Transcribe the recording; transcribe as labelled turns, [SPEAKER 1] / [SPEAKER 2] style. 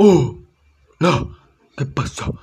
[SPEAKER 1] Oh, no, ¿qué pasó?